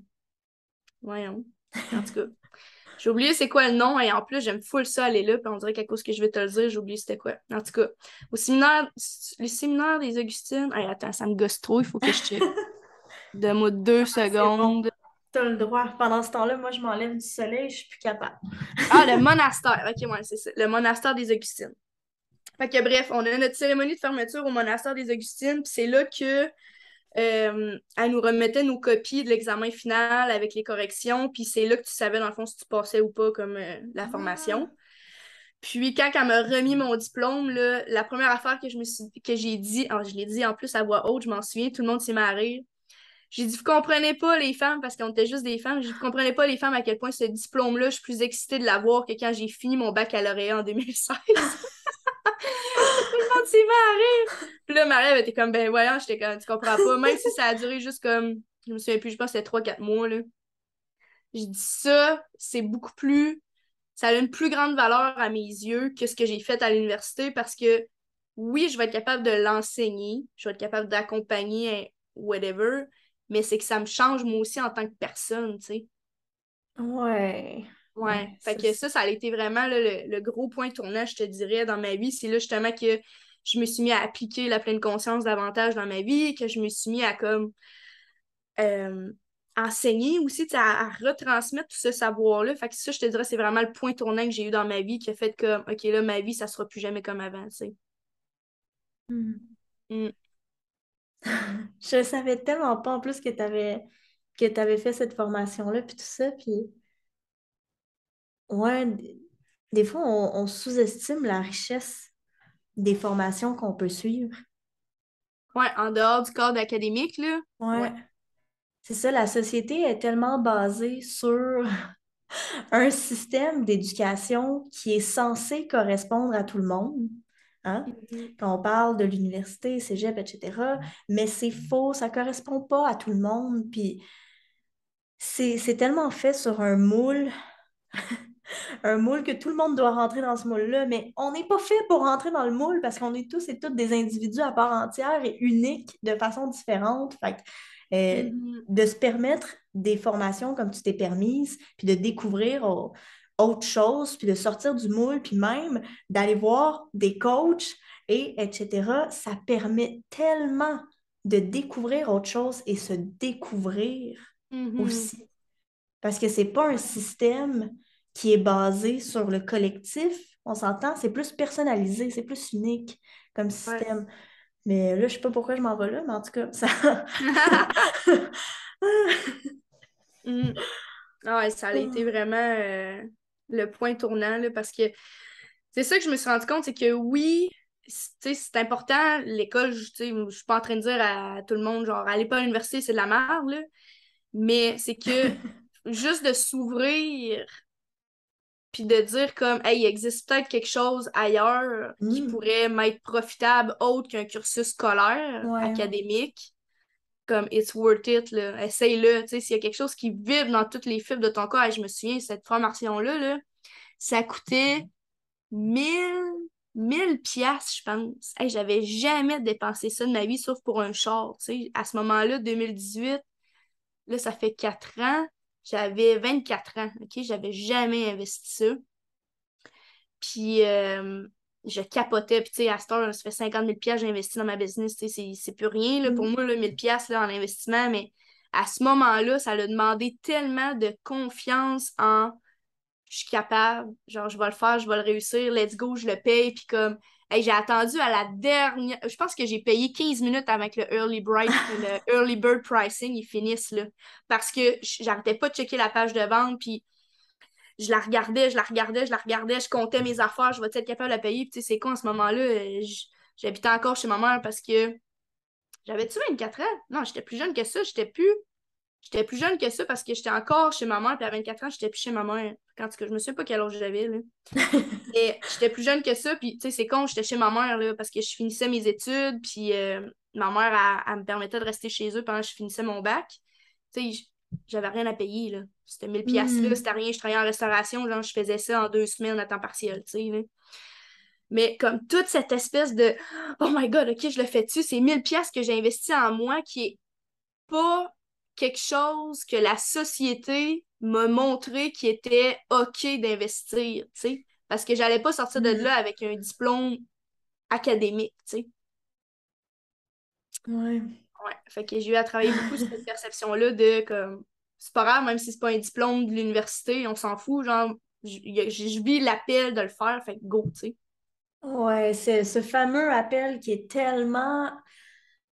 Voyons. En tout cas, j'ai oublié c'est quoi le nom, et en plus, j'aime full ça aller là, puis on dirait qu'à cause que je vais te le dire, j'ai oublié c'était quoi. En tout cas, au séminaire, le séminaire des Augustines... Hey, attends, ça me gosse trop, il faut que je check. Donne-moi deux bon. secondes. T'as le droit. Pendant ce temps-là, moi, je m'enlève du soleil, je suis plus capable. Ah, le monastère. Ok, ouais, c'est ça. Le monastère des Augustines. Fait que bref, on a notre cérémonie de fermeture au monastère des Augustines, puis c'est là que euh, elle nous remettait nos copies de l'examen final avec les corrections, puis c'est là que tu savais dans le fond si tu passais ou pas comme euh, la formation. Puis quand elle m'a remis mon diplôme, là, la première affaire que je me suis que j'ai dit, ah, je l'ai dit en plus à voix haute, je m'en souviens, tout le monde s'est rire. J'ai dit, vous comprenez pas les femmes, parce qu'on était juste des femmes, dit, vous comprenez pas les femmes à quel point ce diplôme-là, je suis plus excitée de l'avoir que quand j'ai fini mon baccalauréat en 2016. Le monde s'est mis. Puis là, Marie, elle était comme, ben voyons, j'étais comme, tu comprends pas. Même si ça a duré juste comme, je me souviens plus, je pense que c'était 3-4 mois, là. J'ai dit ça, c'est beaucoup plus, ça a une plus grande valeur à mes yeux que ce que j'ai fait à l'université parce que oui, je vais être capable de l'enseigner, je vais être capable d'accompagner, whatever, mais c'est que ça me change moi aussi en tant que personne, tu sais. Ouais. Ouais, fait ça, que ça, ça a été vraiment là, le, le gros point tournant, je te dirais, dans ma vie. C'est là justement que je me suis mis à appliquer la pleine conscience davantage dans ma vie, que je me suis mis à comme euh, enseigner aussi, tu à, à retransmettre tout ce savoir-là. Fait que ça, je te dirais, c'est vraiment le point tournant que j'ai eu dans ma vie qui a fait comme, OK, là, ma vie, ça sera plus jamais comme avant, tu sais. Hmm. Mm. Je savais tellement pas en plus que tu avais, que t'avais fait cette formation-là, puis tout ça. Puis, ouais, des fois, on, on sous-estime la richesse des formations qu'on peut suivre. Ouais, en dehors du cadre académique, là. Ouais. Ouais. C'est ça, la société est tellement basée sur un système d'éducation qui est censé correspondre à tout le monde. Hein? Mhm. Quand on parle de l'université, cégep, etc. Mais c'est faux, ça correspond pas à tout le monde. Puis c'est tellement fait sur un moule, un moule que tout le monde doit rentrer dans ce moule-là. Mais on n'est pas fait pour rentrer dans le moule parce qu'on est tous et toutes des individus à part entière et uniques de façon différente. Fait que, euh, Mhm. de se permettre des formations comme tu t'es permise, puis de découvrir au- autre chose, puis de sortir du moule, puis même d'aller voir des coachs et etc. Ça permet tellement de découvrir autre chose et se découvrir Mhm. aussi. Parce que c'est pas un système qui est basé sur le collectif, On s'entend, c'est plus personnalisé, c'est plus unique comme système. Mais là, je sais pas pourquoi je m'en vais là, mais en tout cas, ça. Mm. Ah ça a été vraiment euh, le point tournant, là, parce que c'est ça que je me suis rendu compte, c'est que oui, c'est important, l'école, je suis pas en train de dire à tout le monde, genre, allez pas à l'université, c'est de la merde, mais c'est que juste de s'ouvrir puis de dire comme, hey, il existe peut-être quelque chose ailleurs qui mm. pourrait m'être profitable autre qu'un cursus scolaire, académique, comme it's worth it, là. Essaye-le, tu sais, s'il y a quelque chose qui vibre dans toutes les fibres de ton corps, je me souviens, cette formation-là, là, ça coûtait 1000 1000 pièces je pense. Hey, j'avais jamais dépensé ça de ma vie, sauf pour un char, tu sais. À ce moment-là, 2018, là, ça fait 4 ans. J'avais 24 ans, OK? J'avais jamais investi ça. Puis euh, je capotais. Puis, tu sais, à cette heure, ça fait 50 000 j'ai investi dans ma business. Tu sais, c'est plus rien là, pour mm. moi, là, 1000 là, en investissement. Mais à ce moment-là, ça a demandé tellement de confiance en je suis capable, genre, je vais le faire, je vais le réussir, let's go, je le paye. Puis comme, j'ai attendu à la dernière. Je pense que j'ai payé 15 minutes avec le early, bright, le early bird pricing, ils finissent là. Parce que j'arrêtais pas de checker la page de vente, puis je la regardais, je la regardais, je la regardais, je comptais mes affaires, je vais être capable de la payer. Puis tu sais, c'est quoi en ce moment-là? Euh, j'habitais encore chez ma mère parce que j'avais-tu 24 ans? Non, j'étais plus jeune que ça, j'étais plus. J'étais plus jeune que ça parce que j'étais encore chez ma mère, puis à 24 ans, j'étais plus chez ma mère. Quand que je me souviens pas quel âge j'avais, là. Et j'étais plus jeune que ça, puis tu sais, c'est con, j'étais chez ma mère, là, parce que je finissais mes études, puis euh, ma mère, elle, me permettait de rester chez eux pendant que je finissais mon bac. Tu sais, j'avais rien à payer, là. C'était 1000 pièces là, mm. c'était rien, je travaillais en restauration, genre, je faisais ça en deux semaines à temps partiel, tu sais, là. Mais comme toute cette espèce de « Oh my God, OK, je le fais dessus, c'est 1000 pièces que j'ai investi en moi qui est pas quelque chose que la société m'a montré qui était OK d'investir, tu sais, parce que j'allais pas sortir de mm. là avec un diplôme académique, tu sais. Ouais. Ouais, fait que j'ai eu à travailler beaucoup sur cette perception-là de comme, c'est pas grave, même si c'est pas un diplôme de l'université, on s'en fout, genre, je vis l'appel de le faire, fait que go, tu sais. Ouais, c'est ce fameux appel qui est tellement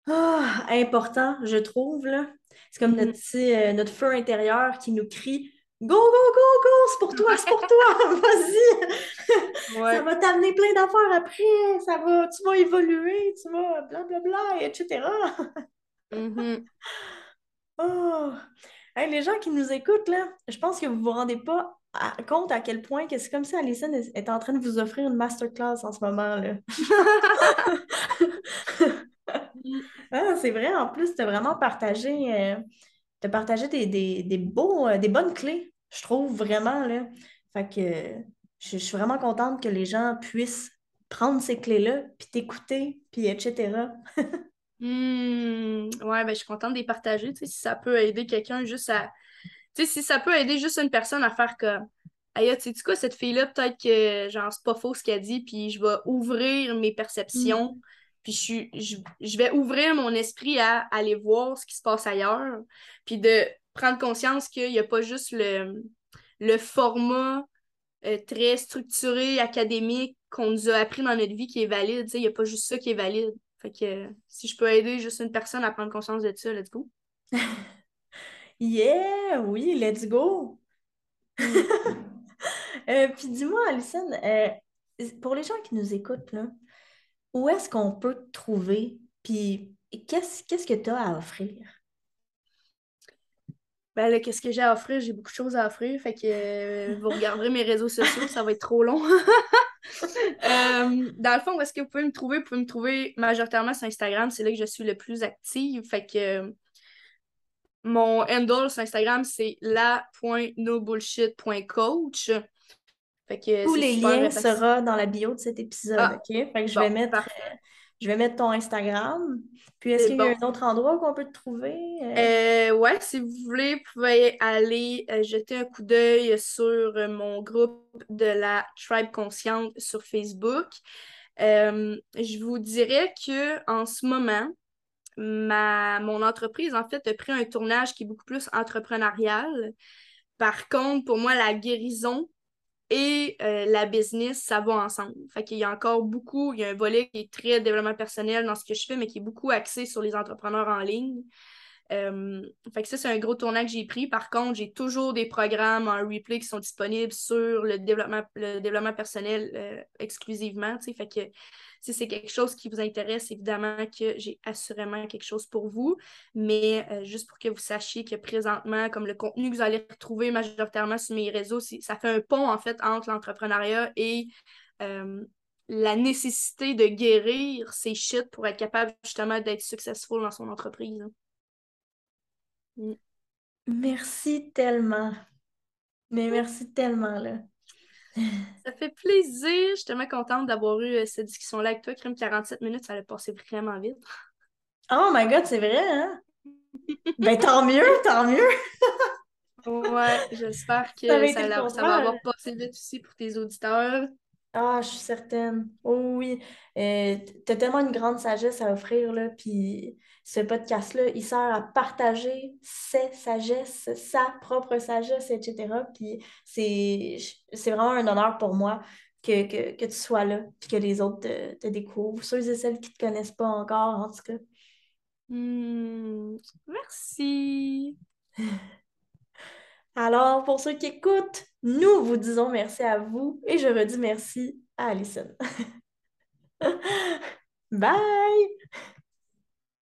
ah, important, je trouve, là. C'est comme notre, mm-hmm. euh, notre feu intérieur qui nous crie Go, go, go, go, c'est pour toi, c'est pour toi, vas-y. Ça va t'amener plein d'affaires après, ça va, tu vas évoluer, tu vas blablabla, bla, etc. mm oh. les gens qui nous écoutent, là, je pense que vous ne vous rendez pas compte à quel point que c'est comme si Alison est en train de vous offrir une masterclass en ce moment. là. Ah, c'est vrai, en plus, tu as vraiment partagé, euh, partagé des, beaux, euh, des bonnes clés, je trouve vraiment. Là. Fait que je, suis vraiment contente que les gens puissent prendre ces clés-là, puis t'écouter, puis etc. Hmm, ouais, ben, je suis contente de les partager. Si ça peut aider quelqu'un juste à. Tu sais, si ça peut aider juste une personne à faire comme. Aïe, tu sais quoi, cette fille-là, peut-être que genre c'est pas faux ce qu'elle dit, puis je vais ouvrir mes perceptions. Hmm. Puis je, vais ouvrir mon esprit à, aller voir ce qui se passe ailleurs. Puis de prendre conscience qu'il n'y a pas juste le, le format euh, très structuré, académique qu'on nous a appris dans notre vie qui est valide. Il n'y a pas juste ça qui est valide. Fait que si je peux aider juste une personne à prendre conscience de ça, let's go. yeah, oui, let's go. Euh, puis dis-moi, Alison, euh, pour les gens qui nous écoutent, là, où est-ce qu'on peut te trouver? Puis qu'est-ce, qu'est-ce que tu as à offrir? Ben là, qu'est-ce que j'ai à offrir? J'ai beaucoup de choses à offrir. Fait que euh, vous regarderez mes réseaux sociaux, ça va être trop long. Euh, dans le fond, où est-ce que vous pouvez me trouver? Vous pouvez me trouver majoritairement sur Instagram. C'est là que je suis le plus active. Fait que mon handle sur Instagram, c'est la.nobullshit.coach. Tous les liens seront dans la bio de cet épisode, ah, OK? Fait que je vais mettre... Euh, je vais mettre ton Instagram. Puis, est-ce qu'il y a un autre endroit qu'on peut te trouver? Euh? euh, ouais, si vous voulez, vous pouvez aller euh, jeter un coup d'œil sur mon groupe de la Tribe Consciente sur Facebook. je vous dirais que en ce moment, ma, mon entreprise, en fait, a pris un tournage qui est beaucoup plus entrepreneurial. Par contre, pour moi, la guérison et euh, la business, ça va ensemble. Fait qu'il y a encore beaucoup, il y a un volet qui est très développement personnel dans ce que je fais, mais qui est beaucoup axé sur les entrepreneurs en ligne. Euh, fait que ça, c'est un gros tournant que j'ai pris. Par contre, j'ai toujours des programmes en replay qui sont disponibles sur le développement, le développement personnel euh, exclusivement. Si c'est quelque chose qui vous intéresse, évidemment que j'ai assurément quelque chose pour vous. Mais euh, juste pour que vous sachiez que présentement, comme le contenu que vous allez retrouver majoritairement sur mes réseaux, ça fait un pont en fait entre l'entrepreneuriat et la nécessité de guérir ces shit pour être capable justement d'être successful dans son entreprise. Mm. Merci tellement. Mais merci tellement, là. Ça fait plaisir. Je suis tellement contente d'avoir eu euh, cette discussion-là avec toi. Crime 47 minutes, ça allait passer vraiment vite. Oh my god, c'est vrai, hein? ben tant mieux, tant mieux. ouais, j'espère que ça, ça, va avoir passé vite aussi pour tes auditeurs. Ah, je suis certaine. Oh oui. Euh, tu as tellement une grande sagesse à offrir, là. Puis ce podcast-là, il sert à partager ses sagesses, sa propre sagesse, etc. Puis c'est, vraiment un honneur pour moi que, tu sois là, puis que les autres te, découvrent. Ceux et celles qui ne te connaissent pas encore, en tout cas. Hmm, merci. Alors, pour ceux qui écoutent, nous vous disons merci à vous et je redis merci à Alison. Bye!